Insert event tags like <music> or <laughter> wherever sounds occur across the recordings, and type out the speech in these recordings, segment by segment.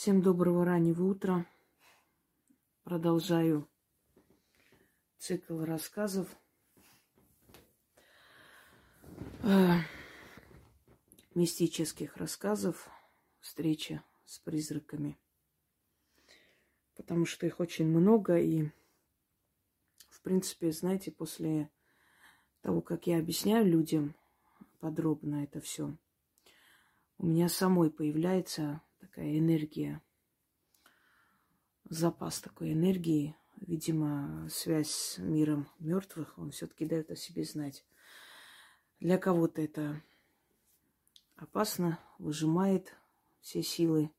Всем доброго раннего утра. Продолжаю цикл рассказов. Э, мистических рассказов. Встреча с призраками. Потому что их очень много. И, в принципе, знаете, после того, как я объясняю людям подробно это все, у меня самой появляется такая энергия, запас такой энергии, видимо, связь с миром мертвых, он все-таки дает о себе знать. Для кого-то это опасно, выжимает все силы,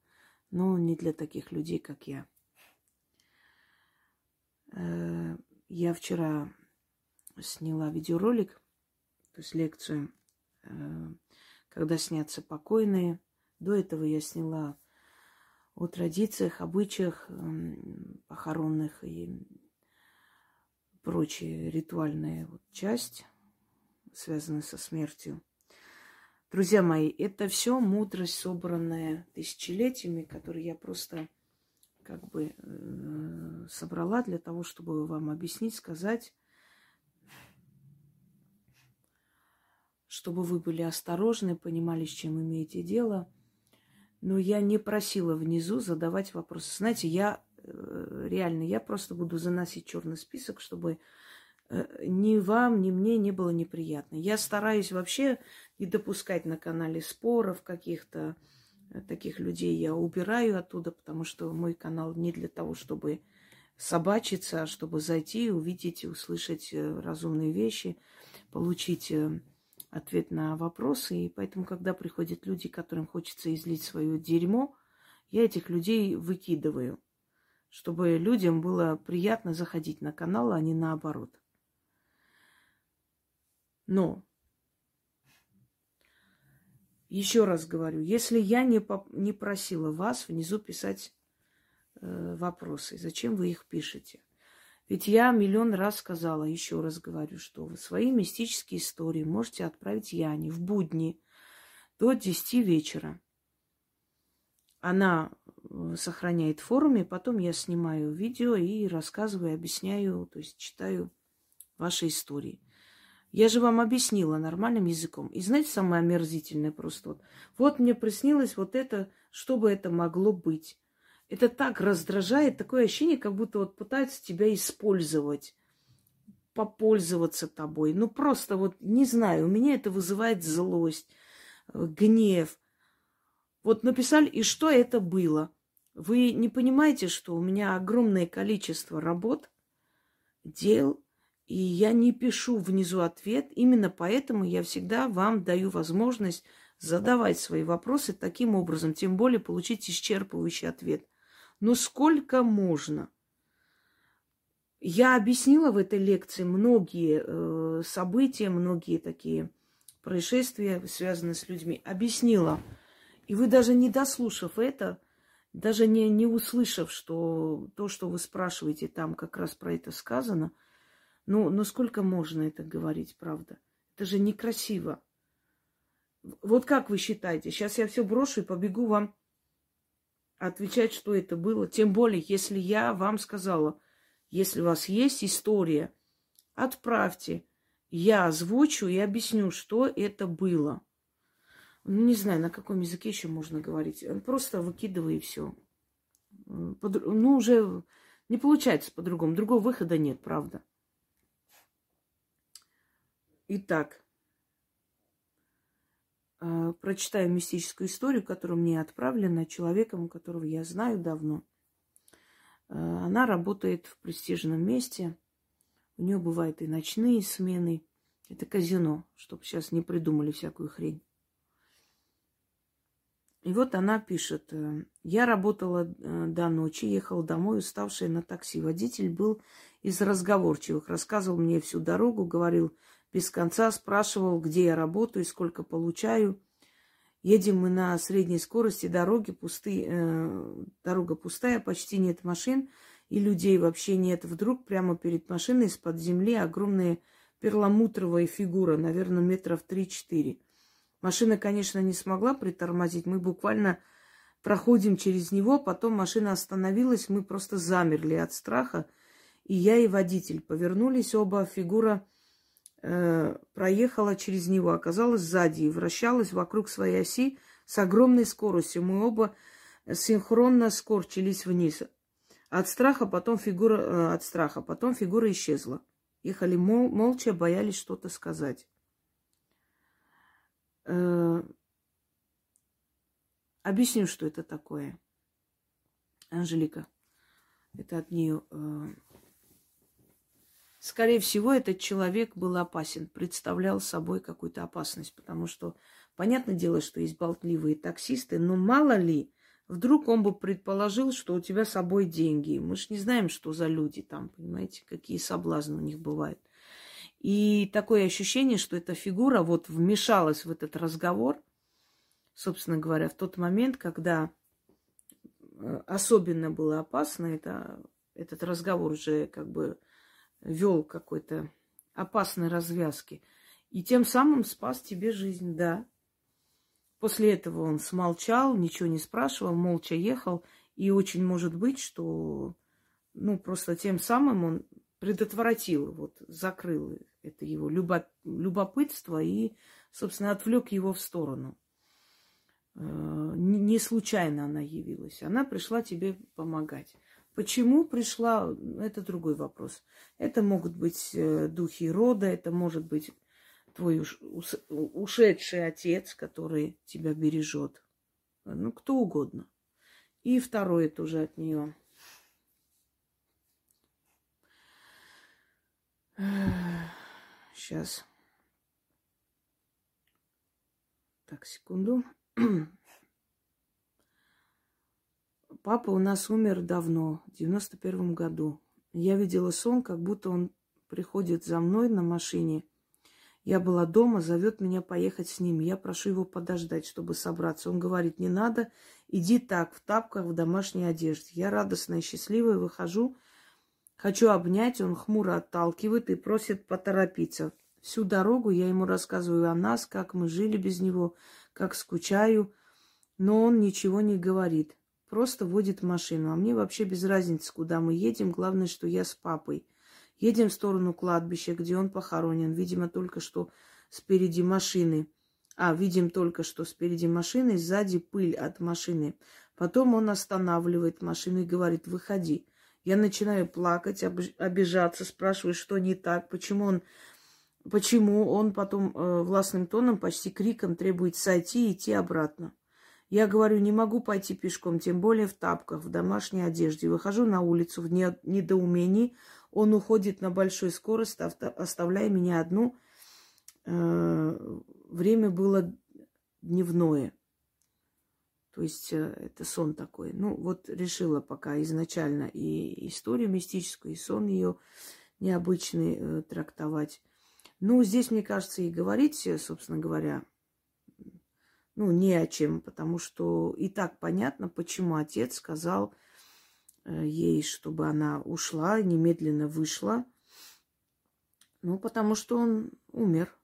но не для таких людей, как я. Э, я вчера сняла видеоролик, то есть лекцию, э, когда снятся покойные – до этого я сняла о традициях, обычаях похоронных и прочая ритуальная вот часть, связанная со смертью. Друзья мои, это все мудрость, собранная тысячелетиями, которую я просто как бы э, собрала для того, чтобы вам объяснить, сказать, чтобы вы были осторожны, понимали, с чем имеете дело – но я не просила внизу задавать вопросы. Знаете, я э, реально, я просто буду заносить черный список, чтобы э, ни вам, ни мне не было неприятно. Я стараюсь вообще не допускать на канале споров каких-то э, таких людей. Я убираю оттуда, потому что мой канал не для того, чтобы собачиться, а чтобы зайти, увидеть, услышать разумные вещи, получить ответ на вопросы. И поэтому, когда приходят люди, которым хочется излить свое дерьмо, я этих людей выкидываю, чтобы людям было приятно заходить на канал, а не наоборот. Но еще раз говорю, если я не, по, не просила вас внизу писать э, вопросы, зачем вы их пишете? Ведь я миллион раз сказала, еще раз говорю, что вы свои мистические истории можете отправить Яне в будни до 10 вечера. Она э, сохраняет в форуме, потом я снимаю видео и рассказываю, объясняю, то есть читаю ваши истории. Я же вам объяснила нормальным языком. И знаете, самое омерзительное просто вот. Вот мне приснилось вот это, что бы это могло быть. Это так раздражает, такое ощущение, как будто вот пытаются тебя использовать, попользоваться тобой. Ну, просто вот, не знаю, у меня это вызывает злость, э, гнев. Вот написали, и что это было? Вы не понимаете, что у меня огромное количество работ, дел, и я не пишу внизу ответ. Именно поэтому я всегда вам даю возможность задавать свои вопросы таким образом, тем более получить исчерпывающий ответ. Но сколько можно? Я объяснила в этой лекции многие э, события, многие такие происшествия, связанные с людьми. Объяснила. И вы даже не дослушав это, даже не, не услышав, что то, что вы спрашиваете, там как раз про это сказано, ну, ну сколько можно это говорить, правда? Это же некрасиво. Вот как вы считаете? Сейчас я все брошу и побегу вам отвечать, что это было. Тем более, если я вам сказала, если у вас есть история, отправьте. Я озвучу и объясню, что это было. Ну, не знаю, на каком языке еще можно говорить. Просто выкидывай и все. Ну, уже не получается по-другому. Другого выхода нет, правда. Итак, э, прочитаю мистическую историю, которая мне отправлена человеком, которого я знаю давно. Э, она работает в престижном месте. У нее бывают и ночные смены. Это казино, чтобы сейчас не придумали всякую хрень. И вот она пишет. «Э, Я работала э, до ночи, ехала домой, уставшая на такси. Водитель был из разговорчивых. Рассказывал мне всю дорогу, говорил, без конца спрашивал, где я работаю, сколько получаю. Едем мы на средней скорости, дороги пустые, э, дорога пустая, почти нет машин и людей вообще нет. Вдруг прямо перед машиной из-под земли огромная перламутровая фигура, наверное, метров три-четыре. Машина, конечно, не смогла притормозить. Мы буквально проходим через него, потом машина остановилась, мы просто замерли от страха. И я, и водитель повернулись, оба фигура э, проехала через него, оказалась сзади и вращалась вокруг своей оси с огромной скоростью. Мы оба синхронно скорчились вниз. От страха потом фигура, э, от страха потом фигура исчезла. Ехали мол, молча, боялись что-то сказать. Э, объясню, что это такое. Анжелика, это от нее. Э, скорее всего, этот человек был опасен, представлял собой какую-то опасность, потому что, понятное дело, что есть болтливые таксисты, но мало ли, Вдруг он бы предположил, что у тебя с собой деньги. Мы же не знаем, что за люди там, понимаете, какие соблазны у них бывают. И такое ощущение, что эта фигура вот вмешалась в этот разговор, собственно говоря, в тот момент, когда э, особенно было опасно, это, этот разговор уже как бы вел какой-то опасной развязки. И тем самым спас тебе жизнь, да. После этого он смолчал, ничего не спрашивал, молча ехал. И очень может быть, что ну, просто тем самым он предотвратил, вот, закрыл это его любопытство и, собственно, отвлек его в сторону. Э, не случайно она явилась. Она пришла тебе помогать. Почему пришла, это другой вопрос. Это могут быть э, духи рода, это может быть твой уш, ушедший отец, который тебя бережет. Ну, кто угодно. И второе тоже от нее. Сейчас. Так, секунду. <clears throat> Папа у нас умер давно, в девяносто первом году. Я видела сон, как будто он приходит за мной на машине я была дома, зовет меня поехать с ним. Я прошу его подождать, чтобы собраться. Он говорит, не надо, иди так, в тапках, в домашней одежде. Я радостная счастливая выхожу, хочу обнять, он хмуро отталкивает и просит поторопиться. Всю дорогу я ему рассказываю о нас, как мы жили без него, как скучаю, но он ничего не говорит. Просто водит машину. А мне вообще без разницы, куда мы едем. Главное, что я с папой. Едем в сторону кладбища, где он похоронен. Видимо, только что спереди машины. А, видим только что спереди машины, сзади пыль от машины. Потом он останавливает машину и говорит, выходи. Я начинаю плакать, обижаться, спрашиваю, что не так, почему он, почему он потом э, властным тоном, почти криком требует сойти и идти обратно. Я говорю, не могу пойти пешком, тем более в тапках, в домашней одежде. Выхожу на улицу в недоумении. Он уходит на большой скорости, оставляя меня одну. Э, время было дневное. То есть э, это сон такой. Ну, вот решила пока изначально и историю мистическую, и сон ее необычный э, трактовать. Ну, здесь, мне кажется, и говорить, собственно говоря, ну, не о чем, потому что и так понятно, почему отец сказал, Э, ей, чтобы она ушла, немедленно вышла. Ну, потому что он умер.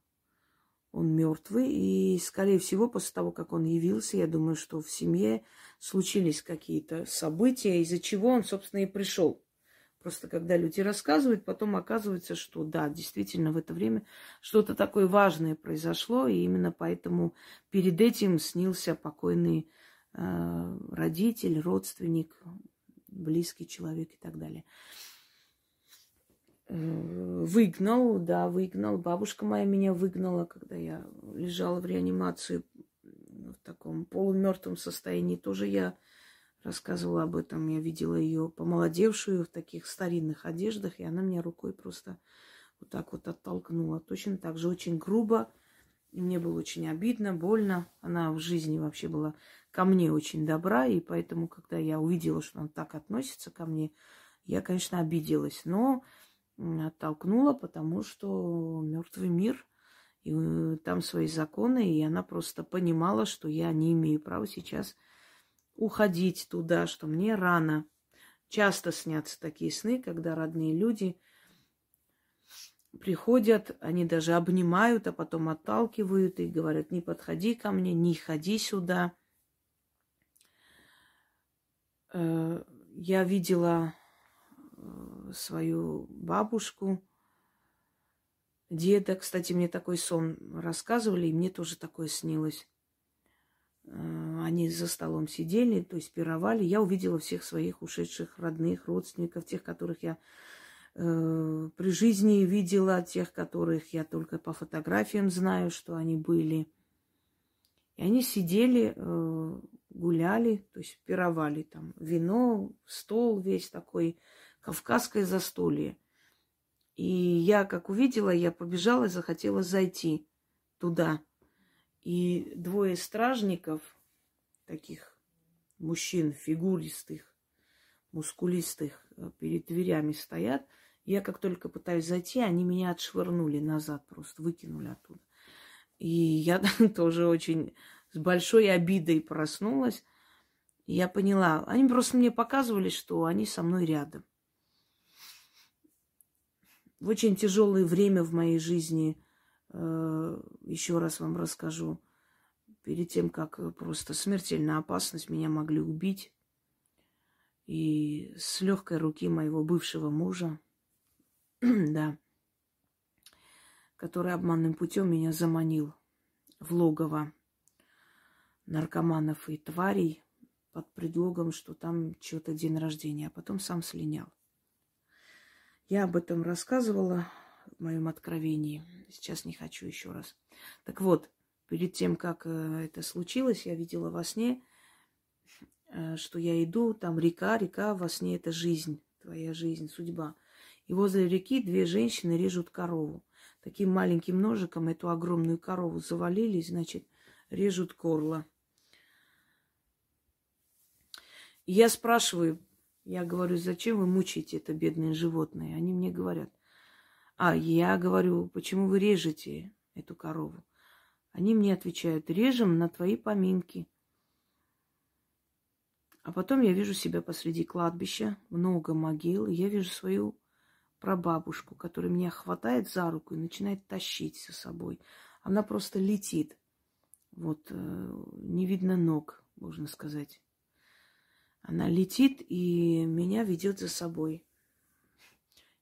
Он мертвый. И, скорее всего, после того, как он явился, я думаю, что в семье случились какие-то события, из-за чего он, собственно, и пришел. Просто когда люди рассказывают, потом оказывается, что да, действительно в это время что-то такое важное произошло, и именно поэтому перед этим снился покойный э, родитель, родственник, близкий человек и так далее. Э, выгнал, да, выгнал. Бабушка моя меня выгнала, когда я лежала в реанимации в таком полумертвом состоянии. Тоже я рассказывала об этом. Я видела ее помолодевшую в таких старинных одеждах, и она меня рукой просто вот так вот оттолкнула. Точно так же очень грубо. И мне было очень обидно, больно. Она в жизни вообще была ко мне очень добра, и поэтому, когда я увидела, что он так относится ко мне, я, конечно, обиделась, но оттолкнула, потому что мертвый мир, и э, там свои законы, и она просто понимала, что я не имею права сейчас уходить туда, что мне рано. Часто снятся такие сны, когда родные люди приходят, они даже обнимают, а потом отталкивают и говорят, не подходи ко мне, не ходи сюда. Э, я видела э, свою бабушку, деда. Кстати, мне такой сон рассказывали, и мне тоже такое снилось. Э, они за столом сидели, то есть пировали. Я увидела всех своих ушедших родных, родственников, тех, которых я э, при жизни видела, тех, которых я только по фотографиям знаю, что они были. И они сидели, э, гуляли, то есть пировали там вино, стол весь такой, кавказское застолье. И я, как увидела, я побежала и захотела зайти туда. И двое стражников, таких мужчин, фигуристых, мускулистых, э, перед дверями стоят. Я как только пытаюсь зайти, они меня отшвырнули назад, просто выкинули оттуда. И я <laughs> тоже очень с большой обидой проснулась. Я поняла, они просто мне показывали, что они со мной рядом. В очень тяжелое время в моей жизни еще раз вам расскажу. Перед тем, как просто смертельная опасность, меня могли убить. И с легкой руки моего бывшего мужа, <clears throat> да, который обманным путем меня заманил в логово наркоманов и тварей под предлогом, что там что-то день рождения, а потом сам слинял. Я об этом рассказывала в моем откровении. Сейчас не хочу еще раз. Так вот, перед тем, как э, это случилось, я видела во сне, э, что я иду, там река, река, во сне это жизнь, твоя жизнь, судьба. И возле реки две женщины режут корову. Таким маленьким ножиком эту огромную корову завалили, значит, режут горло. Я спрашиваю, я говорю, зачем вы мучаете это бедное животное? Они мне говорят, а я говорю, почему вы режете эту корову? Они мне отвечают, режем на твои поминки. А потом я вижу себя посреди кладбища, много могил, и я вижу свою прабабушку, которая меня хватает за руку и начинает тащить за собой. Она просто летит. Вот, э, не видно ног, можно сказать. Она летит и меня ведет за собой.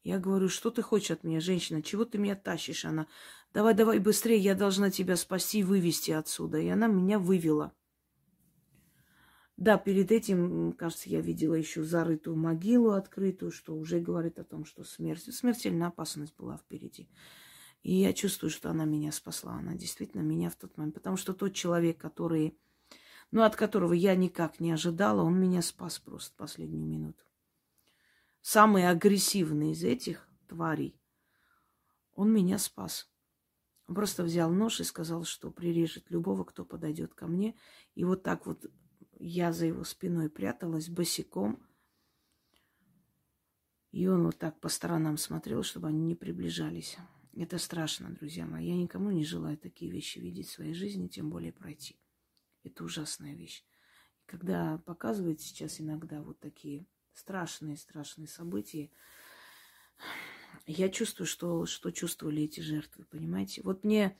Я говорю, что ты хочешь от меня, женщина? Чего ты меня тащишь? Она, давай, давай быстрее, я должна тебя спасти и вывести отсюда. И она меня вывела. Да, перед этим, кажется, я видела еще зарытую могилу открытую, что уже говорит о том, что смерть, смертельная опасность была впереди. И я чувствую, что она меня спасла. Она действительно меня в тот момент. Потому что тот человек, который, ну, от которого я никак не ожидала, он меня спас просто в последнюю минуту самый агрессивный из этих тварей, он меня спас. Он просто взял нож и сказал, что прирежет любого, кто подойдет ко мне. И вот так вот я за его спиной пряталась босиком. И он вот так по сторонам смотрел, чтобы они не приближались. Это страшно, друзья мои. Я никому не желаю такие вещи видеть в своей жизни, тем более пройти. Это ужасная вещь. когда показывают сейчас иногда вот такие страшные, страшные события. Я чувствую, что, что чувствовали эти жертвы, понимаете? Вот мне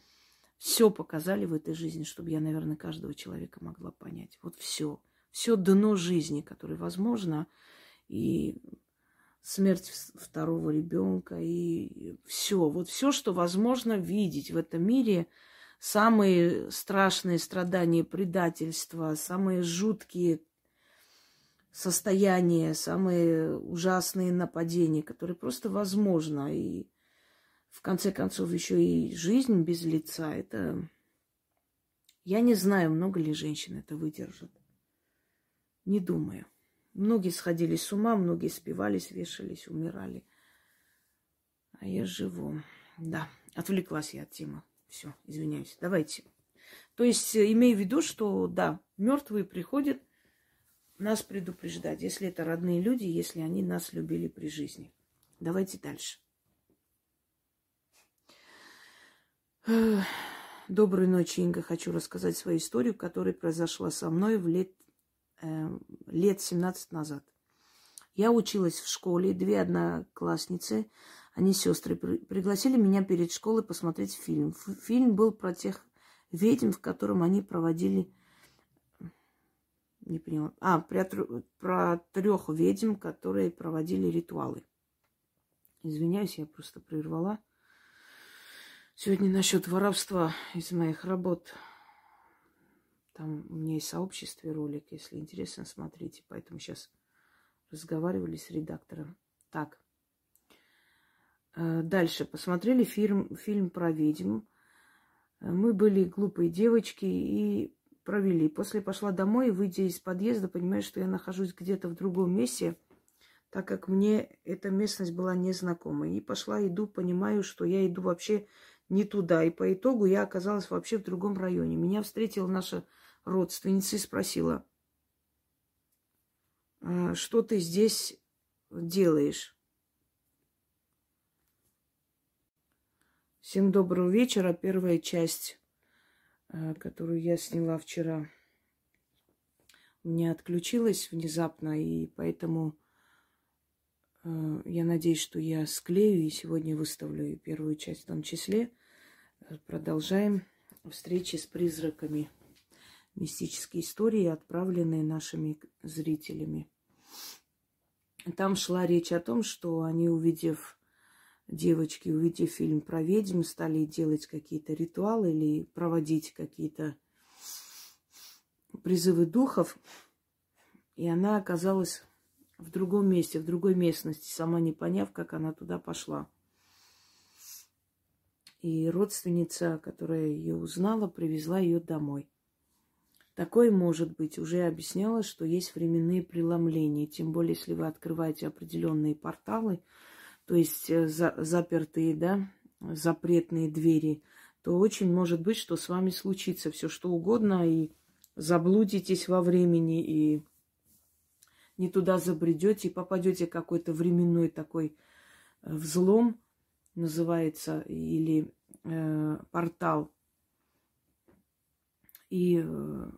все показали в этой жизни, чтобы я, наверное, каждого человека могла понять. Вот все. Все дно жизни, которое возможно. И смерть второго ребенка, и все. Вот все, что возможно видеть в этом мире, самые страшные страдания, предательства, самые жуткие состояния, самые ужасные нападения, которые просто возможно. И в конце концов еще и жизнь без лица. Это я не знаю, много ли женщин это выдержат. Не думаю. Многие сходили с ума, многие спивались, вешались, умирали. А я живу. Да, отвлеклась я от темы. Все, извиняюсь. Давайте. То есть, имею в виду, что да, мертвые приходят – нас предупреждать, если это родные люди, если они нас любили при жизни. Давайте дальше. Доброй ночи, Инга. Хочу рассказать свою историю, которая произошла со мной в лет, э, лет 17 назад. Я училась в школе, две одноклассницы, они сестры, пригласили меня перед школой посмотреть фильм. Фильм был про тех ведьм, в котором они проводили Не поняла. А, про, про трех ведьм, которые проводили ритуалы. Извиняюсь, я просто прервала. Сегодня насчет воровства из моих работ. Там у меня есть в сообществе ролик, если интересно, смотрите. Поэтому сейчас разговаривали с редактором. Так. Э, дальше. Посмотрели фильм, фильм про ведьм. Э, мы были глупые девочки и провели. После пошла домой, выйдя из подъезда, понимаю, что я нахожусь где-то в другом месте, так как мне эта местность была незнакома. И пошла, иду, понимаю, что я иду вообще не туда. И по итогу я оказалась вообще в другом районе. Меня встретила наша родственница и спросила, «А что ты здесь делаешь? Всем доброго вечера. Первая часть которую я сняла вчера, у меня отключилась внезапно, и поэтому э, я надеюсь, что я склею и сегодня выставлю первую часть в том числе. Э, продолжаем встречи с призраками. Мистические истории, отправленные нашими зрителями. Там шла речь о том, что они, увидев девочки, увидев фильм про ведьм, стали делать какие-то ритуалы или проводить какие-то призывы духов. И она оказалась в другом месте, в другой местности, сама не поняв, как она туда пошла. И родственница, которая ее узнала, привезла ее домой. Такое может быть. Уже объясняла, что есть временные преломления. Тем более, если вы открываете определенные порталы – то есть э, за, запертые, да, запретные двери, то очень может быть, что с вами случится все что угодно, и заблудитесь во времени, и не туда забредете, и попадете какой-то временной такой э, взлом, называется, или э, портал. И э,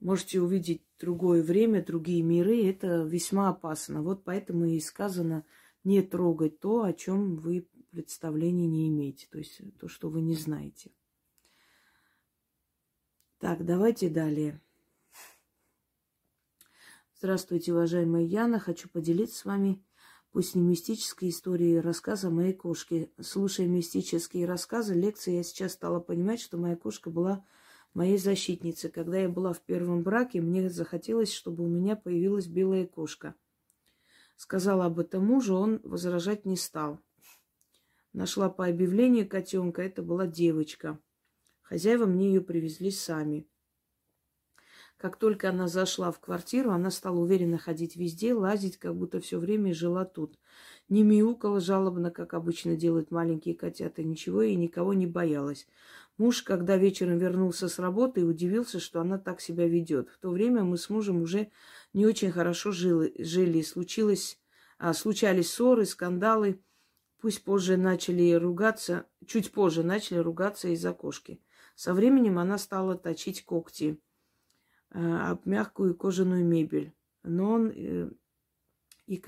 можете увидеть другое время, другие миры. Это весьма опасно. Вот поэтому и сказано – не трогать то, о чем вы представления не имеете, то есть то, что вы не знаете. Так, давайте далее. Здравствуйте, уважаемая Яна. Хочу поделиться с вами, пусть не мистической историей, рассказа моей кошки. Слушая мистические рассказы, лекции, я сейчас стала понимать, что моя кошка была моей защитницей. Когда я была в первом браке, мне захотелось, чтобы у меня появилась белая кошка – Сказала об этом мужу, он возражать не стал. Нашла по объявлению котенка, это была девочка. Хозяева мне ее привезли сами. Как только она зашла в квартиру, она стала уверенно ходить везде, лазить, как будто все время жила тут. Не мяукала жалобно, как обычно делают маленькие котята, ничего и никого не боялась. Муж, когда вечером вернулся с работы, удивился, что она так себя ведет. В то время мы с мужем уже не очень хорошо жили, жили. Случилось, а, случались ссоры, скандалы. Пусть позже начали ругаться, чуть позже начали ругаться из-за кошки. Со временем она стала точить когти а, об мягкую кожаную мебель. Но он э, и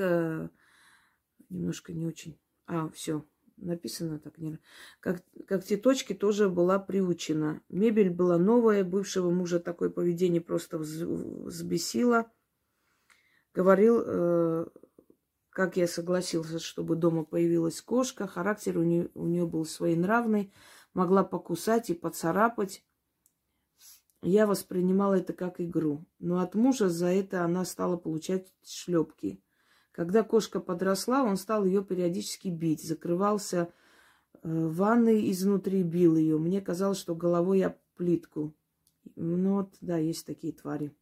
немножко не очень. А, все, написано так не как, как те точки тоже была приучена. Мебель была новая, бывшего мужа такое поведение просто взбесило. Говорил, э, как я согласился, чтобы дома появилась кошка. Характер у нее, у нее был своенравный, могла покусать и поцарапать. Я воспринимала это как игру. Но от мужа за это она стала получать шлепки. Когда кошка подросла, он стал ее периодически бить, закрывался э, в ванной изнутри, бил ее. Мне казалось, что головой я плитку. Ну вот, да, есть такие твари.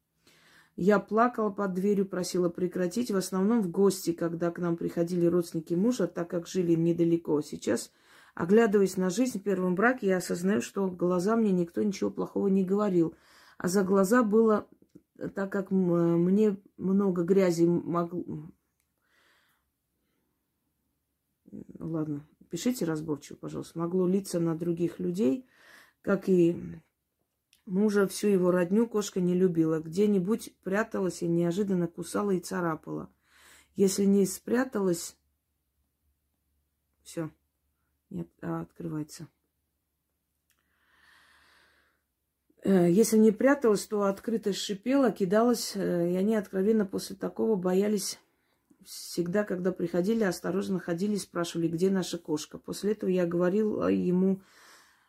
Я плакала под дверью, просила прекратить. В основном в гости, когда к нам приходили родственники мужа, так как жили недалеко. Сейчас, оглядываясь на жизнь в первом браке, я осознаю, что глаза мне никто ничего плохого не говорил. А за глаза было, так как мне много грязи могло, ладно, пишите разборчиво, пожалуйста, могло литься на других людей, как и мужа, всю его родню кошка не любила. Где-нибудь пряталась и неожиданно кусала и царапала. Если не спряталась, все, нет, а, открывается. Э, если не пряталась, то открыто шипела, кидалась, э, и они откровенно после такого боялись всегда, когда приходили, осторожно ходили и спрашивали, где наша кошка. После этого я говорила ему,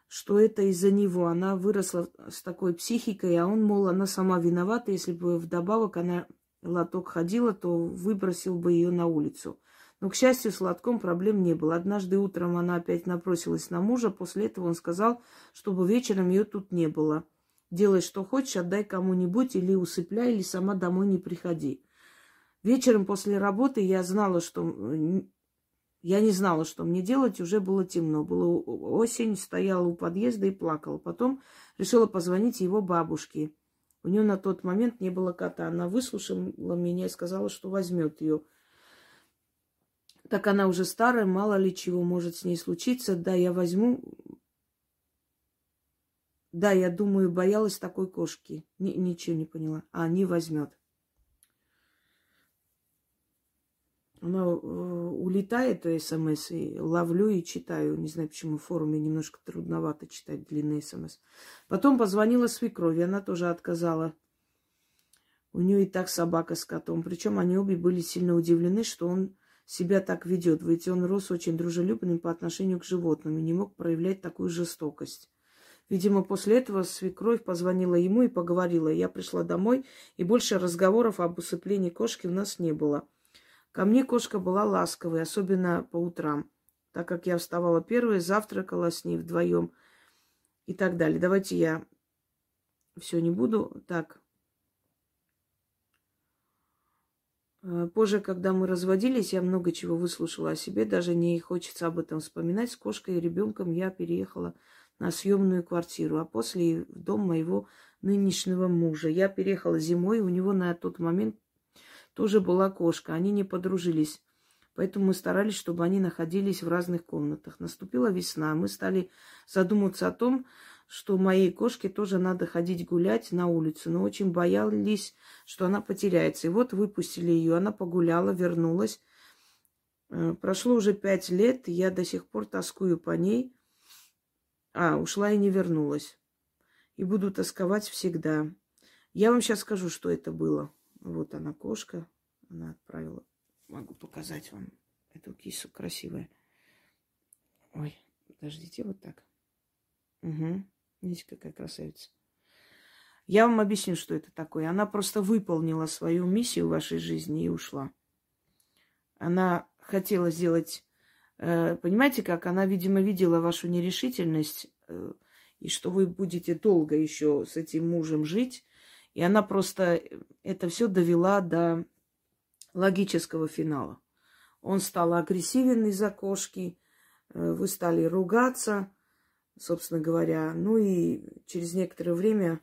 что это из-за него. Она выросла с такой психикой, а он, мол, она сама виновата. Если бы вдобавок она лоток ходила, то выбросил бы ее на улицу. Но, к счастью, с лотком проблем не было. Однажды утром она опять напросилась на мужа. После этого он сказал, чтобы вечером ее тут не было. Делай, что хочешь, отдай кому-нибудь или усыпляй, или сама домой не приходи. Вечером после работы я знала, что... Я не знала, что мне делать, уже было темно. Было осень, стояла у подъезда и плакала. Потом решила позвонить его бабушке. У нее на тот момент не было кота. Она выслушала меня и сказала, что возьмет ее. Так она уже старая, мало ли чего может с ней случиться. Да, я возьму. Да, я думаю, боялась такой кошки. Ни, ничего не поняла. А, не возьмет. Она э, улетает, смс, и ловлю и читаю. Не знаю, почему в форуме немножко трудновато читать длинные смс. Потом позвонила свекрови, она тоже отказала. У нее и так собака с котом. Причем они обе были сильно удивлены, что он себя так ведет. Ведь он рос очень дружелюбным по отношению к животным и не мог проявлять такую жестокость. Видимо, после этого свекровь позвонила ему и поговорила. Я пришла домой, и больше разговоров об усыплении кошки у нас не было. Ко мне кошка была ласковой, особенно по утрам, так как я вставала первой, завтракала с ней вдвоем и так далее. Давайте я все не буду. Так. Э, позже, когда мы разводились, я много чего выслушала о себе, даже не хочется об этом вспоминать. С кошкой и ребенком я переехала на съемную квартиру, а после в дом моего нынешнего мужа. Я переехала зимой, у него на тот момент тоже была кошка. Они не подружились. Поэтому мы старались, чтобы они находились в разных комнатах. Наступила весна. Мы стали задумываться о том, что моей кошке тоже надо ходить гулять на улицу. Но очень боялись, что она потеряется. И вот выпустили ее. Она погуляла, вернулась. Э, прошло уже пять лет, я до сих пор тоскую по ней. А, ушла и не вернулась. И буду тосковать всегда. Я вам сейчас скажу, что это было. Вот она, кошка. Она отправила. Могу показать вам эту кису красивая. Ой, подождите, вот так. Угу. Видите, какая красавица. Я вам объясню, что это такое. Она просто выполнила свою миссию в вашей жизни и ушла. Она хотела сделать... Э, понимаете, как? Она, видимо, видела вашу нерешительность, э, и что вы будете долго еще с этим мужем жить, и она просто это все довела до логического финала. Он стал агрессивен из-за кошки, э, вы стали ругаться, собственно говоря. Ну и через некоторое время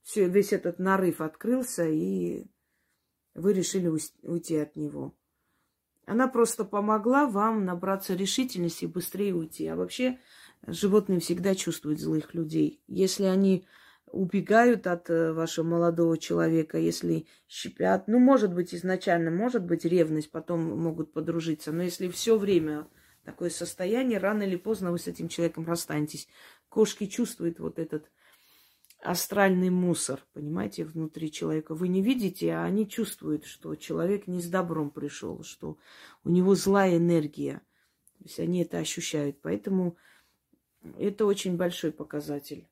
все, весь этот нарыв открылся, и вы решили уйти от него. Она просто помогла вам набраться решительности и быстрее уйти. А вообще животные всегда чувствуют злых людей. Если они убегают от э, вашего молодого человека, если щипят. Ну, может быть, изначально, может быть, ревность, потом могут подружиться. Но если все время такое состояние, рано или поздно вы с этим человеком расстанетесь. Кошки чувствуют вот этот астральный мусор, понимаете, внутри человека. Вы не видите, а они чувствуют, что человек не с добром пришел, что у него злая энергия. То есть они это ощущают. Поэтому это очень большой показатель.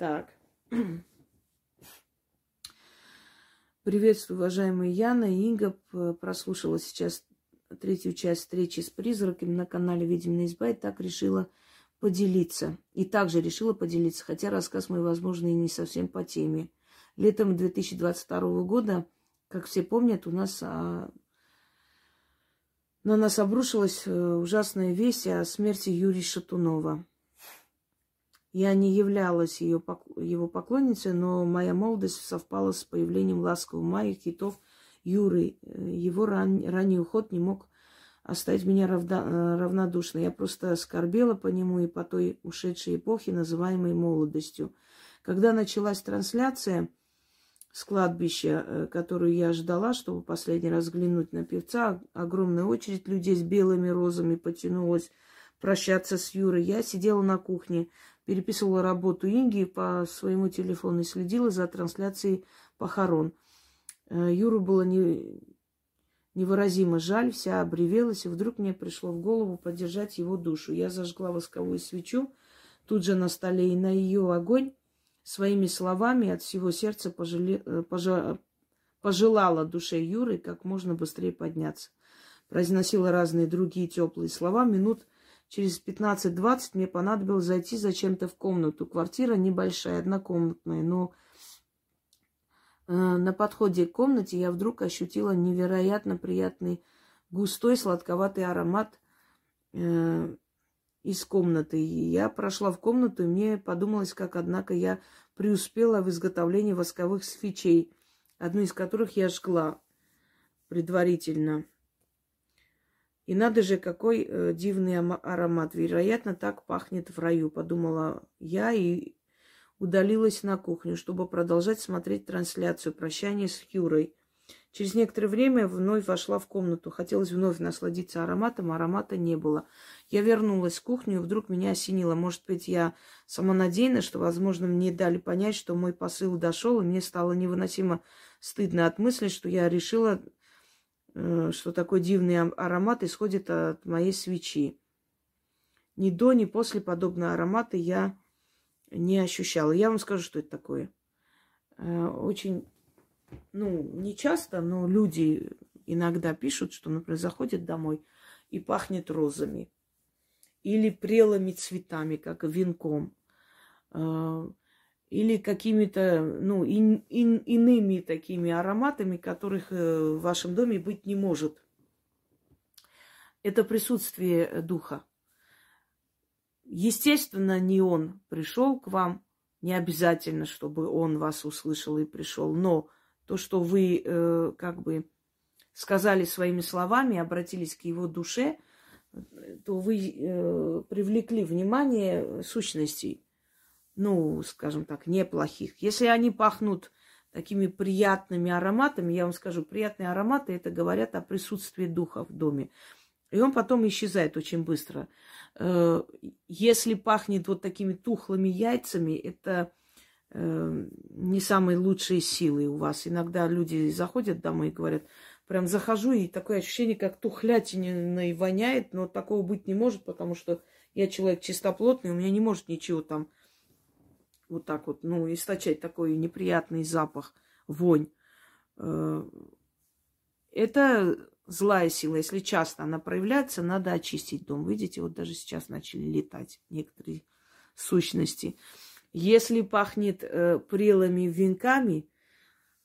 Так. Приветствую, уважаемые Яна и Инга. Прослушала сейчас третью часть встречи с призраками на канале «Видимая изба» и так решила поделиться. И также решила поделиться, хотя рассказ мой, возможно, и не совсем по теме. Летом 2022 года, как все помнят, у нас а, на нас обрушилась э, ужасная весть о смерти Юрия Шатунова. Я не являлась ее, его поклонницей, но моя молодость совпала с появлением ласкового мая хитов Юры. Его ран, ранний уход не мог оставить меня равда, э, равнодушной. Я просто скорбела по нему и по той ушедшей эпохе, называемой молодостью. Когда началась трансляция с кладбища, э, которую я ждала, чтобы последний раз взглянуть на певца, огромная очередь людей с белыми розами потянулась прощаться с Юрой. Я сидела на кухне, переписывала работу Инги по своему телефону и следила за трансляцией похорон. Э, Юру было не, невыразимо жаль, вся обревелась, и вдруг мне пришло в голову поддержать его душу. Я зажгла восковую свечу, тут же на столе, и на ее огонь своими словами от всего сердца пожале, э, пожа, пожелала душе Юры как можно быстрее подняться. Произносила разные другие теплые слова. Минут через 15-20 мне понадобилось зайти зачем-то в комнату. Квартира небольшая, однокомнатная, но э, на подходе к комнате я вдруг ощутила невероятно приятный густой сладковатый аромат э, из комнаты. И я прошла в комнату, и мне подумалось, как, однако, я преуспела в изготовлении восковых свечей, одну из которых я жгла предварительно. И надо же, какой э, дивный аромат. Вероятно, так пахнет в раю, подумала я и удалилась на кухню, чтобы продолжать смотреть трансляцию прощания с Юрой. Через некоторое время вновь вошла в комнату. Хотелось вновь насладиться ароматом, аромата не было. Я вернулась в кухню, и вдруг меня осенило. Может быть, я самонадеянна, что, возможно, мне дали понять, что мой посыл дошел, и мне стало невыносимо стыдно от мысли, что я решила, что такой дивный аромат исходит от моей свечи. Ни до, ни после подобного аромата я не ощущала. Я вам скажу, что это такое. Э, очень ну, не часто, но люди иногда пишут, что, например, заходят домой и пахнет розами или прелыми цветами, как венком, а, или какими-то, ну, ин, ин, иными такими ароматами, которых э, в вашем доме быть не может. Это присутствие духа. Естественно, не он пришел к вам, не обязательно, чтобы он вас услышал и пришел, но то, что вы э, как бы сказали своими словами, обратились к его душе, то вы э, привлекли внимание сущностей, ну, скажем так, неплохих. Если они пахнут такими приятными ароматами, я вам скажу, приятные ароматы это говорят о присутствии духа в доме. И он потом исчезает очень быстро. Э, если пахнет вот такими тухлыми яйцами, это Э, не самые лучшие силы у вас. Иногда люди заходят домой и говорят, прям захожу, и такое ощущение, как тухлятиной воняет, но такого быть не может, потому что я человек чистоплотный, у меня не может ничего там вот так вот, ну, источать такой неприятный запах, вонь. Э, это злая сила. Если часто она проявляется, надо очистить дом. Видите, вот даже сейчас начали летать некоторые сущности. Если пахнет э, прелыми венками,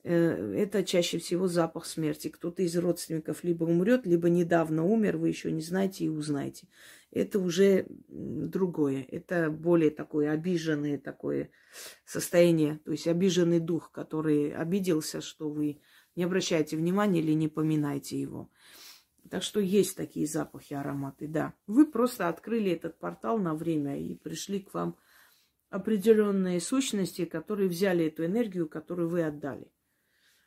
э, это чаще всего запах смерти. Кто-то из родственников либо умрет, либо недавно умер, вы еще не знаете и узнаете. Это уже другое. Это более такое обиженное такое состояние, то есть обиженный дух, который обиделся, что вы не обращаете внимания или не поминаете его. Так что есть такие запахи, ароматы, да. Вы просто открыли этот портал на время и пришли к вам определенные сущности, которые взяли эту энергию, которую вы отдали.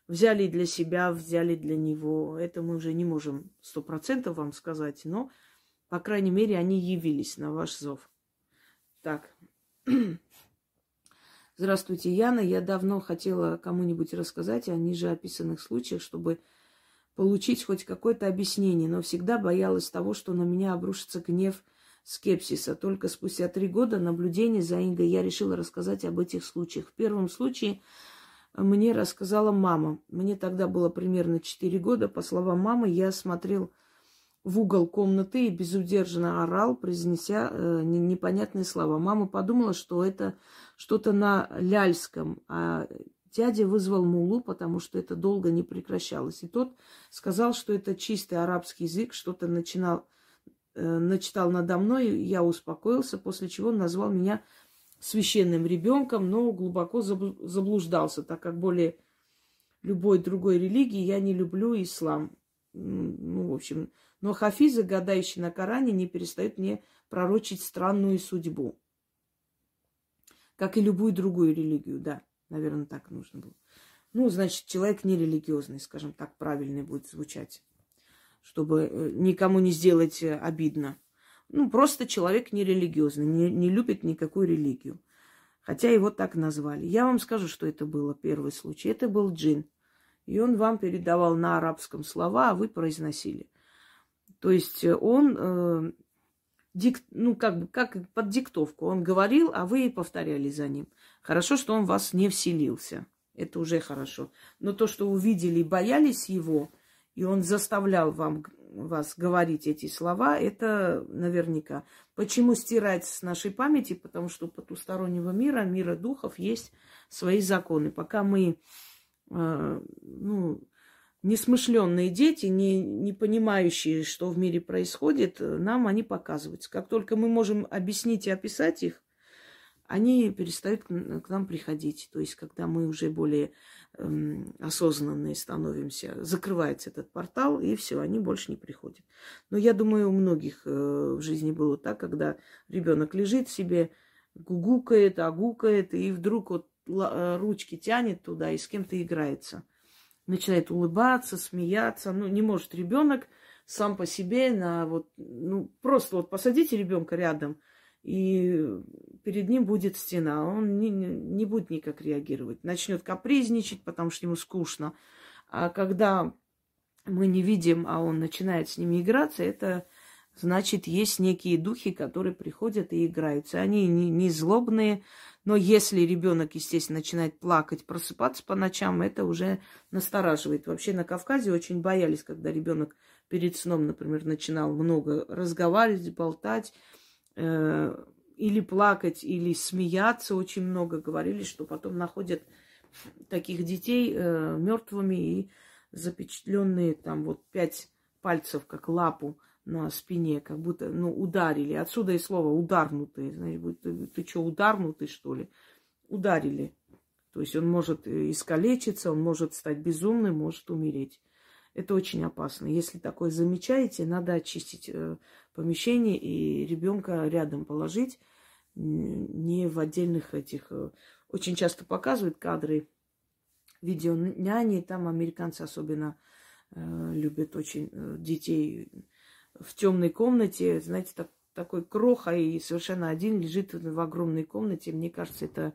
Взяли для себя, взяли для него. Это мы уже не можем сто процентов вам сказать, но, по крайней мере, они явились на ваш зов. Так. <clears throat> Здравствуйте, Яна. Я давно хотела кому-нибудь рассказать о ниже описанных случаях, чтобы получить хоть какое-то объяснение, но всегда боялась того, что на меня обрушится гнев – скепсиса. Только спустя три года наблюдения за Ингой я решила рассказать об этих случаях. В первом случае мне рассказала мама. Мне тогда было примерно четыре года. По словам мамы, я смотрел в угол комнаты и безудержно орал, произнеся э, непонятные слова. Мама подумала, что это что-то на ляльском, а дядя вызвал мулу, потому что это долго не прекращалось. И тот сказал, что это чистый арабский язык, что-то начинал Э, начитал надо мной, я успокоился, после чего он назвал меня священным ребенком, но глубоко заблуждался, так как более любой другой религии я не люблю ислам. Ну, в общем, но хафизы, гадающие на Коране, не перестают мне пророчить странную судьбу. Как и любую другую религию, да, наверное, так нужно было. Ну, значит, человек нерелигиозный, скажем так, правильный будет звучать чтобы э, никому не сделать э, обидно. ну, просто человек нерелигиозный, не, не любит никакую религию. Хотя его так назвали. Я вам скажу, что это было первый случай. Это был джин. И он вам передавал на арабском слова, а вы произносили. То есть он э, дик, ну, как бы, как под диктовку. Он говорил, а вы повторяли за ним. Хорошо, что он вас не вселился. Это уже хорошо. Но то, что увидели и боялись его, и он заставлял вам, вас говорить эти слова, это наверняка. Почему стирать с нашей памяти? Потому что у потустороннего мира, мира духов, есть свои законы. Пока мы, э, ну, несмышленные дети, не, не понимающие, что в мире происходит, нам они показываются. Как только мы можем объяснить и описать их, они перестают к нам приходить. То есть, когда мы уже более эм, осознанные становимся, закрывается этот портал, и все, они больше не приходят. Но я думаю, у многих э, в жизни было так, когда ребенок лежит себе, гугукает, агукает, и вдруг вот э, ручки тянет туда и с кем-то играется начинает улыбаться, смеяться. Ну, не может ребенок сам по себе на вот, ну, просто вот посадите ребенка рядом, и перед ним будет стена. Он не, не будет никак реагировать. Начнет капризничать, потому что ему скучно. А когда мы не видим, а он начинает с ними играться, это значит, есть некие духи, которые приходят и играются. Они не, не злобные, но если ребенок, естественно, начинает плакать, просыпаться по ночам, это уже настораживает. Вообще на Кавказе очень боялись, когда ребенок перед сном, например, начинал много разговаривать, болтать, э, или плакать, или смеяться очень много. Говорили, что потом находят таких детей э, мертвыми и запечатленные там вот пять пальцев, как лапу на спине, как будто, ну, ударили. Отсюда и слово ударнутый. Значит, ты, ты что, ударнутый, что ли? Ударили. То есть он может искалечиться, он может стать безумным, может умереть. Это очень опасно. Если такое замечаете, надо очистить э, помещение и ребенка рядом положить, не в отдельных этих. Э, очень часто показывают кадры видео няни, там американцы особенно э, любят очень э, детей в темной комнате, знаете, так, такой кроха и совершенно один лежит в огромной комнате. Мне кажется, это,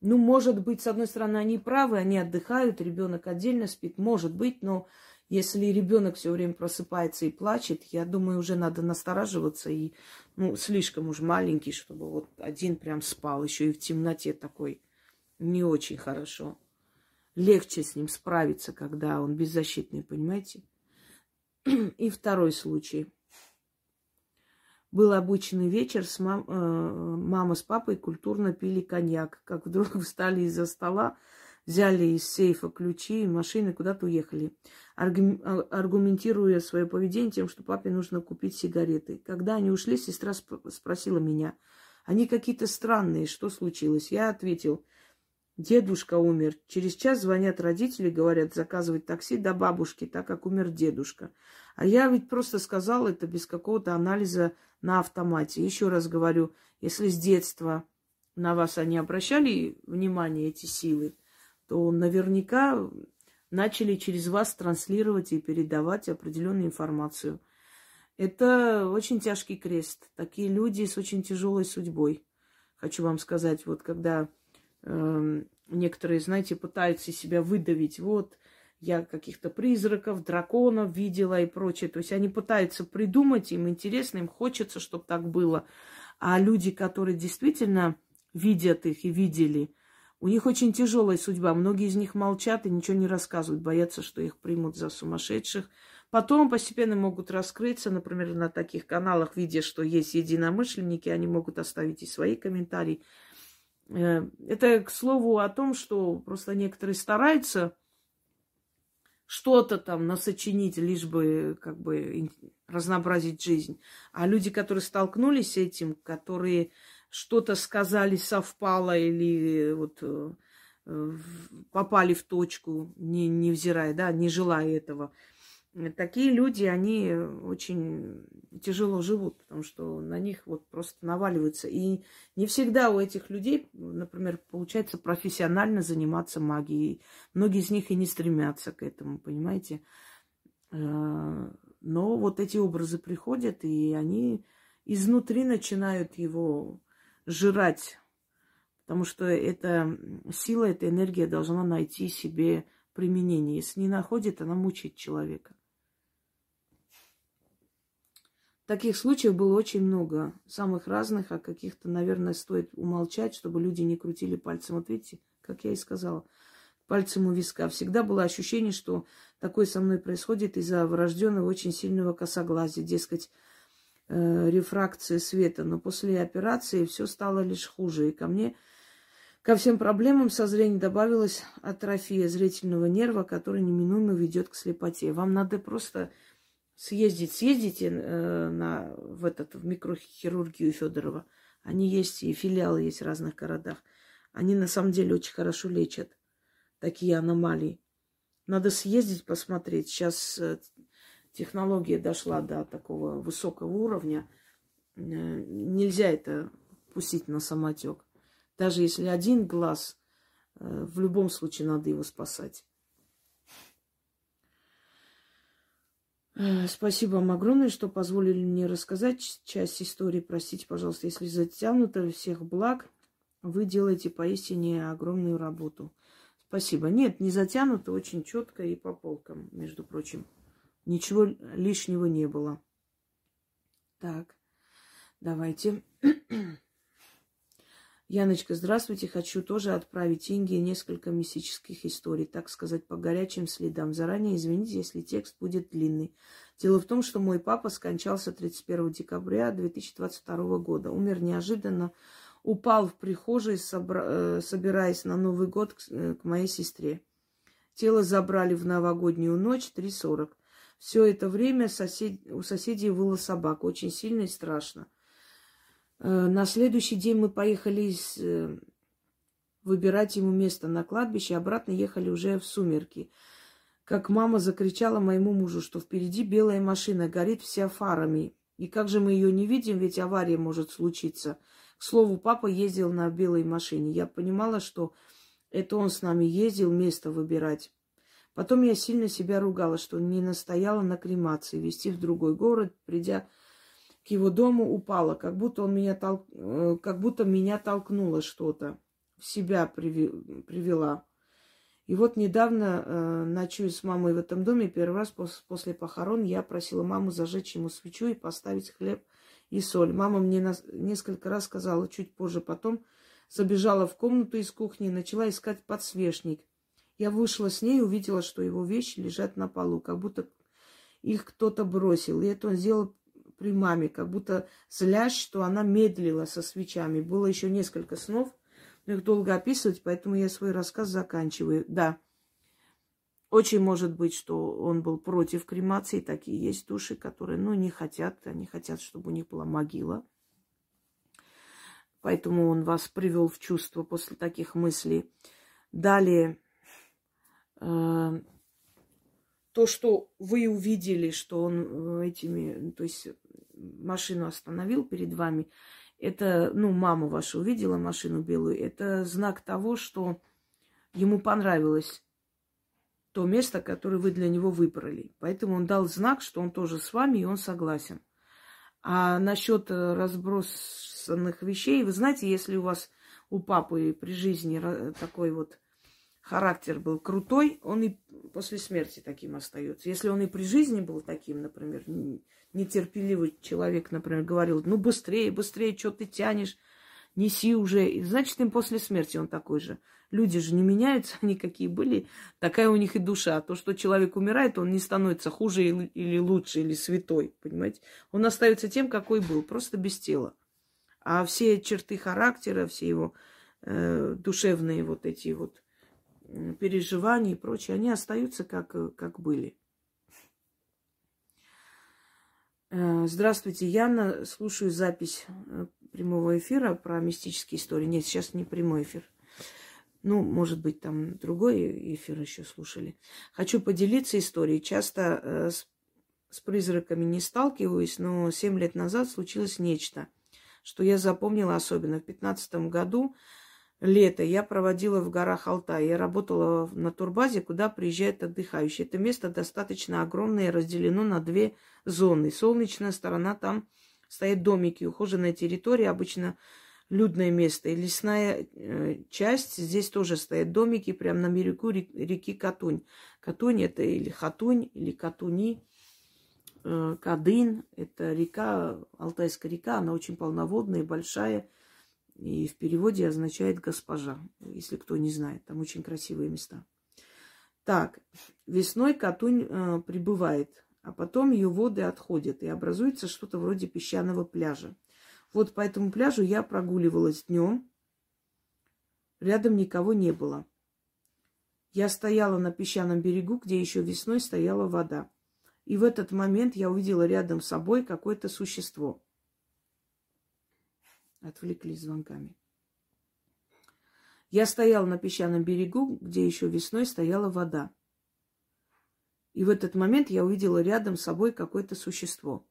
ну, может быть, с одной стороны, они правы, они отдыхают, ребенок отдельно спит, может быть, но если ребенок все время просыпается и плачет, я думаю, уже надо настораживаться и, ну, слишком уж маленький, чтобы вот один прям спал, еще и в темноте такой. Не очень хорошо. Легче с ним справиться, когда он беззащитный, понимаете? <clears throat> И второй случай. Был обычный вечер, с мам, э, мама с папой культурно пили коньяк. Как вдруг <laughs> встали из-за стола, взяли из сейфа ключи и машины, куда-то уехали, аргум, а, аргументируя свое поведение тем, что папе нужно купить сигареты. Когда они ушли, сестра сп- спросила меня, они какие-то странные, что случилось? Я ответил, Дедушка умер. Через час звонят родители, говорят, заказывать такси до бабушки, так как умер дедушка. А я ведь просто сказала это без какого-то анализа на автомате. Еще раз говорю, если с детства на вас они обращали внимание, эти силы, то наверняка начали через вас транслировать и передавать определенную информацию. Это очень тяжкий крест. Такие люди с очень тяжелой судьбой. Хочу вам сказать, вот когда Эм, некоторые, знаете, пытаются себя выдавить. Вот, я каких-то призраков, драконов видела и прочее. То есть они пытаются придумать, им интересно, им хочется, чтобы так было. А люди, которые действительно видят их и видели, у них очень тяжелая судьба. Многие из них молчат и ничего не рассказывают, боятся, что их примут за сумасшедших. Потом постепенно могут раскрыться, например, на таких каналах, видя, что есть единомышленники, они могут оставить и свои комментарии. Э, это к слову о том, что просто некоторые стараются что-то там насочинить, лишь бы как бы разнообразить жизнь. А люди, которые столкнулись с этим, которые что-то сказали, совпало или вот э, попали в точку, не, невзирая, да, не желая этого, такие люди, они очень тяжело живут, потому что на них вот просто наваливаются. И не всегда у этих людей, например, получается профессионально заниматься магией. Многие из них и не стремятся к этому, понимаете? Э, но вот эти образы приходят, и они изнутри начинают его жрать. Потому что эта сила, эта энергия должна найти себе применение. Если не находит, она мучает человека. Таких случаев было очень много, самых разных, а каких-то, наверное, стоит умолчать, чтобы люди не крутили пальцем. Вот видите, как я и сказала, пальцем у виска. Всегда было ощущение, что такое со мной происходит из-за врожденного очень сильного косоглазия, дескать, э, рефракции света. Но после операции все стало лишь хуже. И ко мне, ко всем проблемам со зрением добавилась атрофия зрительного нерва, который неминуемо ведет к слепоте. Вам надо просто съездить, съездите э, на, в, этот, в микрохирургию Федорова. Они есть, и филиалы есть в разных городах. Они на самом деле очень хорошо лечат такие аномалии. Надо съездить, посмотреть. Сейчас э, технология дошла до такого высокого уровня. Э, нельзя это пустить на самотек. Даже если один глаз, в любом случае надо его спасать. Спасибо вам огромное, что позволили мне рассказать часть истории. Простите, пожалуйста, если затянуто. Всех благ. Вы делаете поистине огромную работу. Спасибо. Нет, не затянуто, очень четко и по полкам, между прочим. Ничего лишнего не было. Так, давайте. Яночка, здравствуйте. Хочу тоже отправить Инге несколько мистических историй, так сказать, по горячим следам. Заранее извините, если текст будет длинный. Дело в том, что мой папа скончался 31 декабря 2022 года. Умер неожиданно, упал в прихожей, собра... Э, собираясь на Новый год к, э, к моей сестре. Тело забрали в новогоднюю ночь 3.40. Все это время сосед... у соседей выла собака. Очень сильно и страшно. Э, на следующий день мы поехали э, выбирать ему место на кладбище, обратно ехали уже в сумерки. Как мама закричала моему мужу, что впереди белая машина горит вся фарами. И как же мы ее не видим, ведь авария может случиться. К слову, папа ездил на белой машине. Я понимала, что это он с нами ездил место выбирать. Потом я сильно себя ругала, что не настояла на кремации, везти в другой город, придя его дому упала, как будто он меня тол... Э, как будто меня толкнуло что-то, в себя привела. И вот недавно, э, ночую с мамой в этом доме, первый раз пос- после похорон я просила маму зажечь ему свечу и поставить хлеб и соль. Мама мне на- несколько раз сказала, чуть позже потом, забежала в комнату из кухни и начала искать подсвечник. Я вышла с ней и увидела, что его вещи лежат на полу, как будто их кто-то бросил. И это он сделал при маме, как будто злясь, что она медлила со свечами. Было еще несколько снов, но их долго описывать, поэтому я свой рассказ заканчиваю. Да, очень может быть, что он был против кремации. Такие есть души, которые, ну, не хотят, они хотят, чтобы у них была могила. Поэтому он вас привел в чувство после таких мыслей. Далее, э, то, что вы увидели, что он э, этими, то есть машину остановил перед вами, это, ну, мама ваша увидела машину белую, это знак того, что ему понравилось то место, которое вы для него выбрали. Поэтому он дал знак, что он тоже с вами, и он согласен. А насчет э, разбросанных вещей, вы знаете, если у вас у папы при жизни такой вот характер был крутой, он и после смерти таким остается. Если он и при жизни был таким, например, нетерпеливый человек, например, говорил, ну быстрее, быстрее, что ты тянешь, неси уже. И, значит, им после смерти он такой же. Люди же не меняются, <laughs> они какие были, такая у них и душа. То, что человек умирает, он не становится хуже или лучше, или святой, понимаете? Он остается тем, какой был, просто без тела. А все черты характера, все его э, душевные вот эти вот переживания и прочее, они остаются как, э, как были. Э, здравствуйте, Яна. Слушаю запись э, прямого эфира про мистические истории. Нет, сейчас не прямой эфир. Ну, может быть, там другой эфир еще слушали. Хочу поделиться историей. Часто с, с призраками не сталкиваюсь, но семь лет назад случилось нечто, что я запомнила особенно. В пятнадцатом году лето я проводила в горах Алтай. Я работала на турбазе, куда приезжают отдыхающие. Это место достаточно огромное, разделено на две зоны. Солнечная сторона там стоят домики, ухоженная территория, обычно людное место. И лесная э, часть, здесь тоже стоят домики прямо на берегу реки Катунь. Катунь это или Хатунь, или Катуни. Э, Кадын – это река, Алтайская река, она очень полноводная, большая, и в переводе означает «госпожа», если кто не знает. Там очень красивые места. Так, весной Катунь э, прибывает, а потом ее воды отходят, и образуется что-то вроде песчаного пляжа. Вот по этому пляжу я прогуливалась днем. Рядом никого не было. Я стояла на песчаном берегу, где еще весной стояла вода. И в этот момент я увидела рядом с собой какое-то существо. Отвлеклись звонками. Я стояла на песчаном берегу, где еще весной стояла вода. И в этот момент я увидела рядом с собой какое-то существо.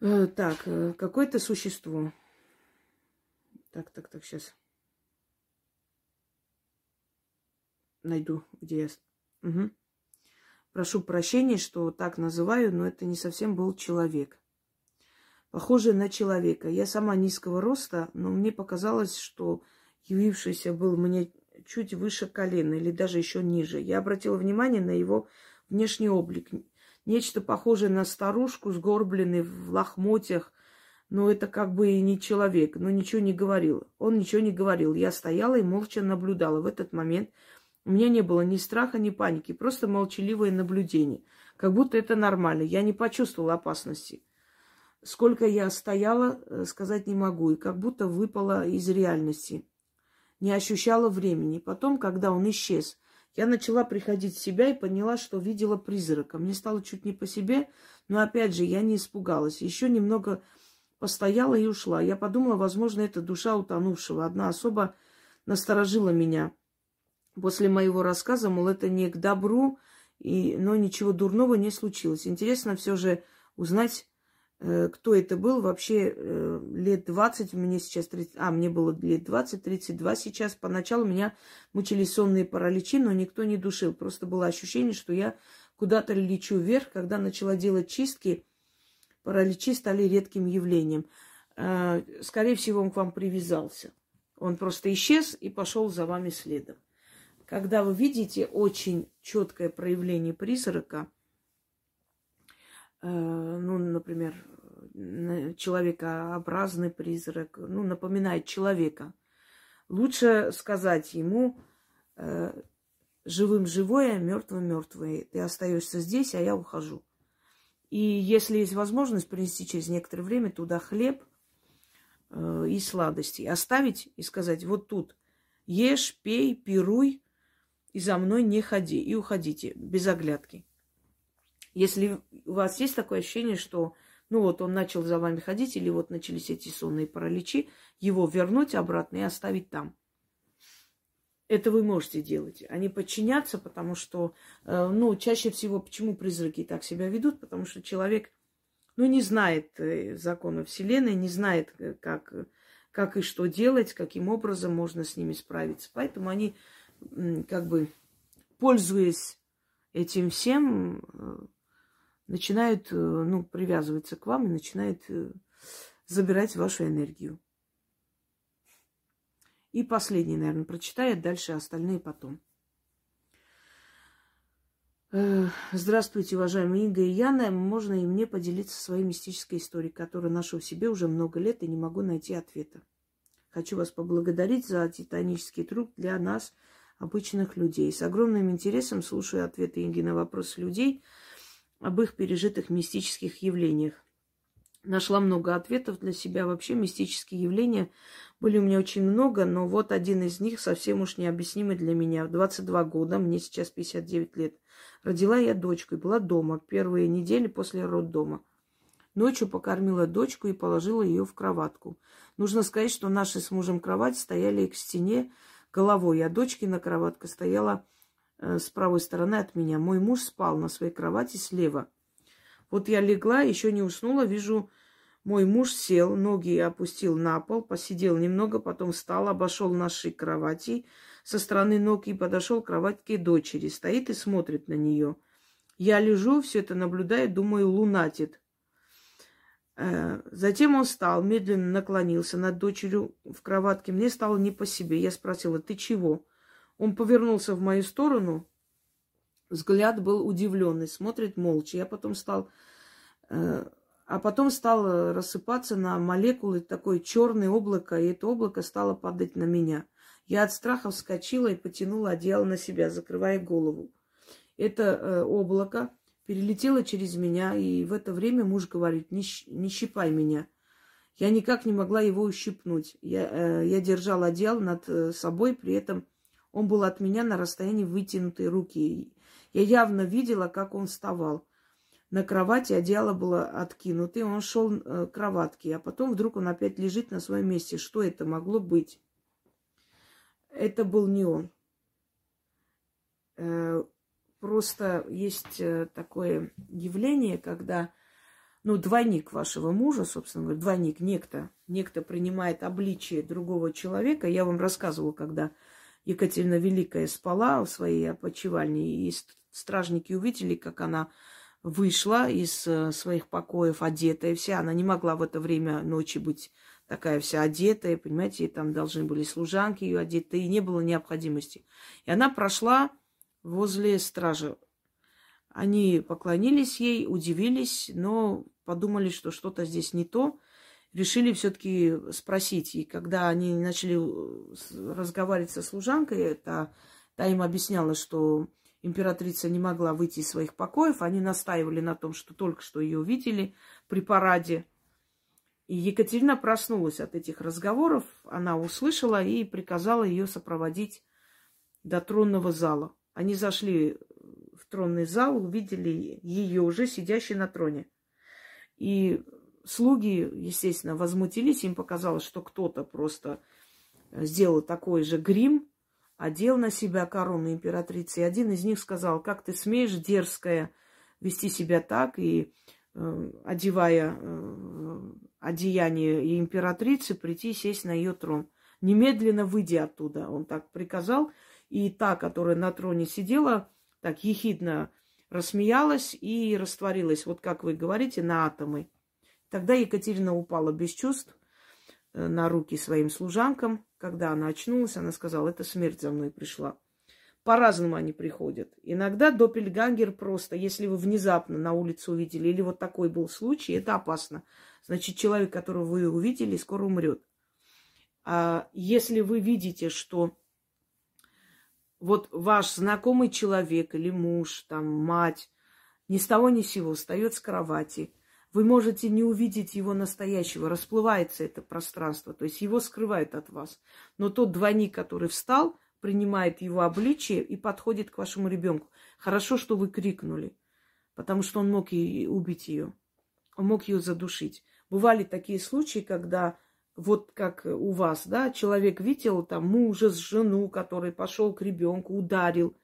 Э, так, э, какое-то существо. Так, так, так, сейчас. Найду, где я. Угу. Прошу прощения, что так называю, но это не совсем был человек. Похоже на человека. Я сама низкого роста, но мне показалось, что явившийся был мне чуть выше колена или даже еще ниже. Я обратила внимание на его внешний облик. Нечто похожее на старушку, сгорбленной в лохмотьях, но это как бы и не человек, но ничего не говорил. Он ничего не говорил. Я стояла и молча наблюдала. В этот момент у меня не было ни страха, ни паники, просто молчаливое наблюдение. Как будто это нормально. Я не почувствовала опасности. Сколько я стояла, э, сказать не могу. И как будто выпала из реальности. Не ощущала времени. Потом, когда он исчез, я начала приходить в себя и поняла, что видела призрака. Мне стало чуть не по себе, но опять же я не испугалась. Еще немного постояла и ушла. Я подумала, возможно, это душа утонувшего. Одна особа насторожила меня после моего рассказа, мол, это не к добру, и, но ничего дурного не случилось. Интересно все же узнать, кто это был, вообще э, лет 20, мне сейчас 30, а, мне было лет 20, 32 сейчас. Поначалу меня мучили сонные параличи, но никто не душил. Просто было ощущение, что я куда-то лечу вверх. Когда начала делать чистки, параличи стали редким явлением. Э, скорее всего, он к вам привязался. Он просто исчез и пошел за вами следом. Когда вы видите очень четкое проявление призрака – Э, ну, например, человекообразный призрак, ну, напоминает человека. Лучше сказать ему э, живым живое, мертвым мертвое. Ты остаешься здесь, а я ухожу. И если есть возможность принести через некоторое время туда хлеб э, и сладости, оставить и сказать, вот тут ешь, пей, пируй, и за мной не ходи, и уходите без оглядки. Если у вас есть такое ощущение, что ну вот он начал за вами ходить, или вот начались эти сонные параличи, его вернуть обратно и оставить там. Это вы можете делать, а не подчиняться, потому что, э, ну, чаще всего, почему призраки так себя ведут, потому что человек, ну, не знает э, закона Вселенной, не знает, э, как, как и что делать, каким образом можно с ними справиться. Поэтому они, как бы, пользуясь этим всем, начинают, э, ну, привязываться к вам и начинают э, забирать вашу энергию. И последний, наверное, прочитаю, дальше остальные потом. Э, здравствуйте, уважаемые Инга и Яна. Можно и мне поделиться своей мистической историей, которую ношу в себе уже много лет и не могу найти ответа. Хочу вас поблагодарить за титанический труд для нас, обычных людей. С огромным интересом слушаю ответы Инги на вопросы людей – об их пережитых мистических явлениях. Нашла много ответов для себя. Вообще мистические явления были у меня очень много, но вот один из них совсем уж необъяснимый для меня. В 22 года, мне сейчас 59 лет, родила я дочку и была дома первые недели после роддома. Ночью покормила дочку и положила ее в кроватку. Нужно сказать, что наши с мужем кровать стояли к стене головой, а дочкина кроватка стояла с правой стороны от меня. Мой муж спал на своей кровати слева. Вот я легла, еще не уснула, вижу, мой муж сел, ноги опустил на пол, посидел немного, потом встал, обошел наши кровати со стороны ног и подошел к кроватке дочери. Стоит и смотрит на нее. Я лежу, все это наблюдаю, думаю, лунатит. Э, затем он встал, медленно наклонился над дочерью в кроватке. Мне стало не по себе. Я спросила, ты чего? Он повернулся в мою сторону. Взгляд был удивленный, смотрит молча. Я потом стал... Э, а потом стало рассыпаться на молекулы такое черное облако, и это облако стало падать на меня. Я от страха вскочила и потянула одеяло на себя, закрывая голову. Это э, облако перелетело через меня, и в это время муж говорит, не, не щипай меня. Я никак не могла его ущипнуть. Я, э, я держала одеяло над э, собой, при этом он был от меня на расстоянии вытянутой руки. Я явно видела, как он вставал. На кровати одеяло было откинуто, и он шел э, к кроватке, а потом вдруг он опять лежит на своем месте. Что это могло быть? Это был не он. Э, просто есть э, такое явление, когда ну, двойник вашего мужа, собственно говоря, двойник, некто, некто принимает обличие другого человека. Я вам рассказывала, когда Екатерина Великая спала в своей опочивальне, и стражники увидели, как она вышла из э, своих покоев одетая вся. Она не могла в это время ночи быть такая вся одетая, понимаете, и там должны были служанки ее одеть, и не было необходимости. И она прошла возле стражи. Они поклонились ей, удивились, но подумали, что что-то здесь не то. Решили все-таки спросить. И когда они начали э, разговаривать со служанкой, та, та им объясняла, что императрица не могла выйти из своих покоев. Они настаивали на том, что только что ее увидели при параде. И Екатерина проснулась от этих разговоров. Она услышала и приказала ее сопроводить до тронного зала. Они зашли в тронный зал, увидели ее уже сидящей на троне. И слуги, естественно, возмутились. Им показалось, что кто-то просто сделал такой же грим, одел на себя корону императрицы. И один из них сказал, как ты смеешь, дерзкая, вести себя так и э, одевая э, одеяние императрицы, прийти сесть на ее трон. Немедленно выйди оттуда. Он так приказал. И та, которая на троне сидела, так ехидно рассмеялась и растворилась, вот как вы говорите, на атомы. Тогда Екатерина упала без чувств э, на руки своим служанкам. Когда она очнулась, она сказала, это смерть за мной пришла. По-разному они приходят. Иногда доппельгангер просто, если вы внезапно на улице увидели, или вот такой был случай, это опасно. Значит, человек, которого вы увидели, скоро умрет. А если вы видите, что вот ваш знакомый человек или муж, там, мать, ни с того ни с сего встает с кровати, вы можете не увидеть его настоящего, расплывается это пространство, то есть его скрывают от вас. Но тот двойник, который встал, принимает его обличие и подходит к вашему ребенку. Хорошо, что вы крикнули, потому что он мог и убить ее, он мог ее задушить. Бывали такие случаи, когда вот как у вас, да, человек видел там мужа с жену, который пошел к ребенку, ударил,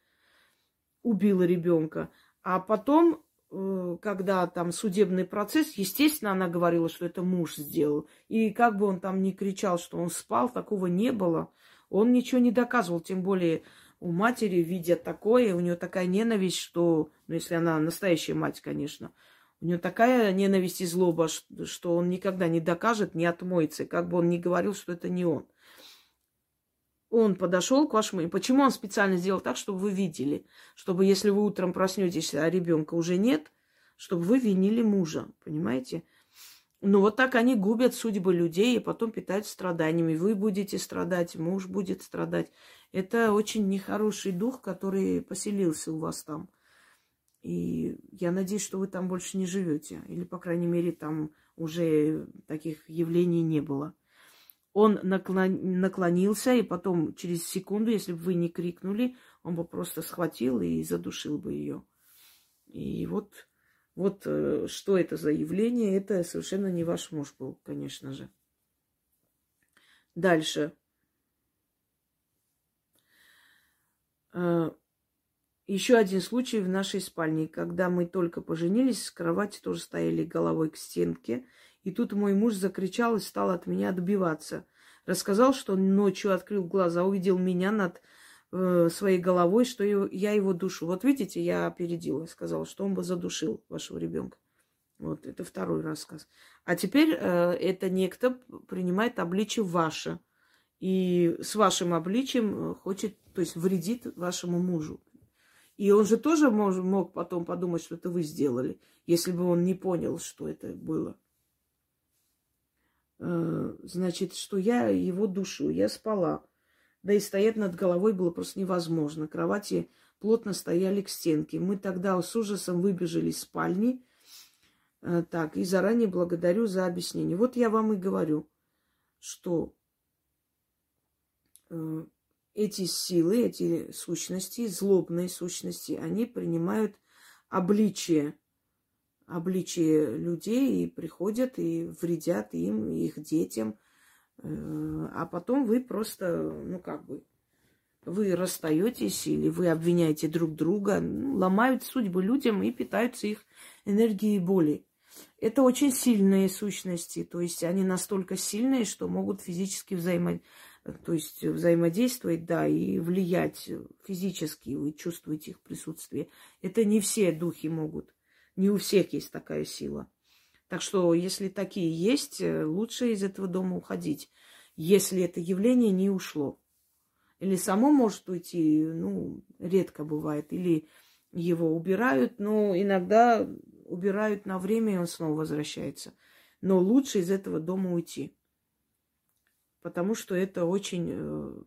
убил ребенка, а потом когда там судебный процесс, естественно, она говорила, что это муж сделал. И как бы он там ни кричал, что он спал, такого не было. Он ничего не доказывал, тем более у матери, видя такое, у нее такая ненависть, что, ну, если она настоящая мать, конечно, у нее такая ненависть и злоба, что он никогда не докажет, не отмоется, как бы он ни говорил, что это не он он подошел к вашему... Почему он специально сделал так, чтобы вы видели? Чтобы, если вы утром проснетесь, а ребенка уже нет, чтобы вы винили мужа, понимаете? Ну, вот так они губят судьбы людей и потом питают страданиями. Вы будете страдать, муж будет страдать. Это очень нехороший дух, который поселился у вас там. И я надеюсь, что вы там больше не живете. Или, по крайней мере, там уже таких явлений не было он наклон... наклонился, и потом через секунду, если бы вы не крикнули, он бы просто схватил и задушил бы ее. И вот, вот э, что это за явление, это совершенно не ваш муж был, конечно же. Дальше. Э, Еще один случай в нашей спальне, когда мы только поженились, с кровати тоже стояли головой к стенке, и тут мой муж закричал и стал от меня отбиваться. Рассказал, что ночью открыл глаза, увидел меня над э, своей головой, что я его душу. Вот видите, я опередила, сказала, что он бы задушил вашего ребенка. Вот это второй рассказ. А теперь э, это некто принимает обличие ваше. И с вашим обличием хочет, то есть вредит вашему мужу. И он же тоже мог потом подумать, что это вы сделали, если бы он не понял, что это было. Э, значит, что я его душу, я спала. Да и стоять над головой было просто невозможно. Кровати плотно стояли к стенке. Мы тогда с ужасом выбежали из спальни. Э, так, и заранее благодарю за объяснение. Вот я вам и говорю, что э, эти силы, эти сущности, злобные сущности, они принимают обличие, обличие людей и приходят и вредят им, их детям. Э, а потом вы просто, ну как бы, вы расстаетесь или вы обвиняете друг друга, ну, ломают судьбы людям и питаются их энергией боли. Это очень сильные сущности, то есть они настолько сильные, что могут физически взаимодействовать то есть взаимодействовать, да, и влиять физически, вы чувствуете их присутствие. Это не все духи могут, не у всех есть такая сила. Так что, если такие есть, э, лучше из этого дома уходить, если это явление не ушло. Или само может уйти, ну, редко бывает, или его убирают, но иногда убирают на время, и он снова возвращается. Но лучше из этого дома уйти потому что это очень, э,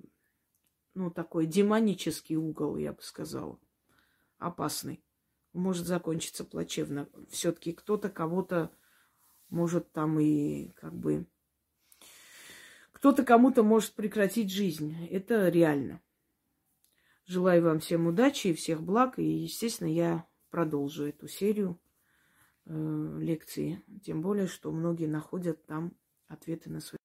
ну, такой демонический угол, я бы сказала, опасный. Может закончиться плачевно. Все-таки кто-то кого-то может там и как бы... Кто-то кому-то может прекратить жизнь. Это реально. Желаю вам всем удачи и всех благ. И, естественно, я продолжу эту серию э, лекций. Тем более, что многие находят там ответы на свои